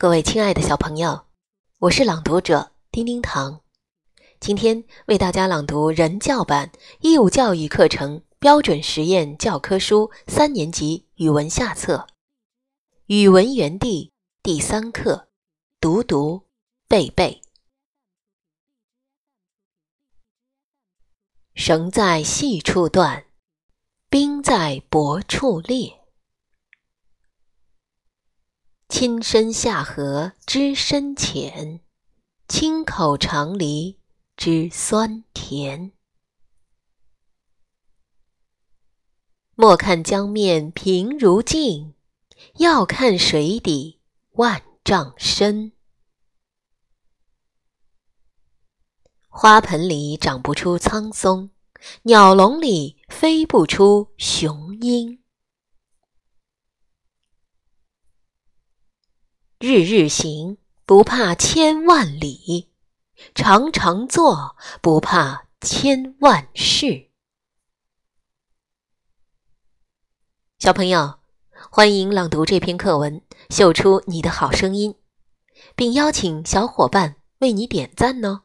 各位亲爱的小朋友，我是朗读者丁丁糖，今天为大家朗读人教版义务教育课程标准实验教科书三年级语文下册《语文园地》第三课，读读背背。绳在细处断，冰在薄处裂。亲身下河知深浅，亲口尝梨知酸甜。莫看江面平如镜，要看水底万丈深。花盆里长不出苍松，鸟笼里飞不出雄鹰。日日行，不怕千万里；常常做，不怕千万事。小朋友，欢迎朗读这篇课文，秀出你的好声音，并邀请小伙伴为你点赞呢。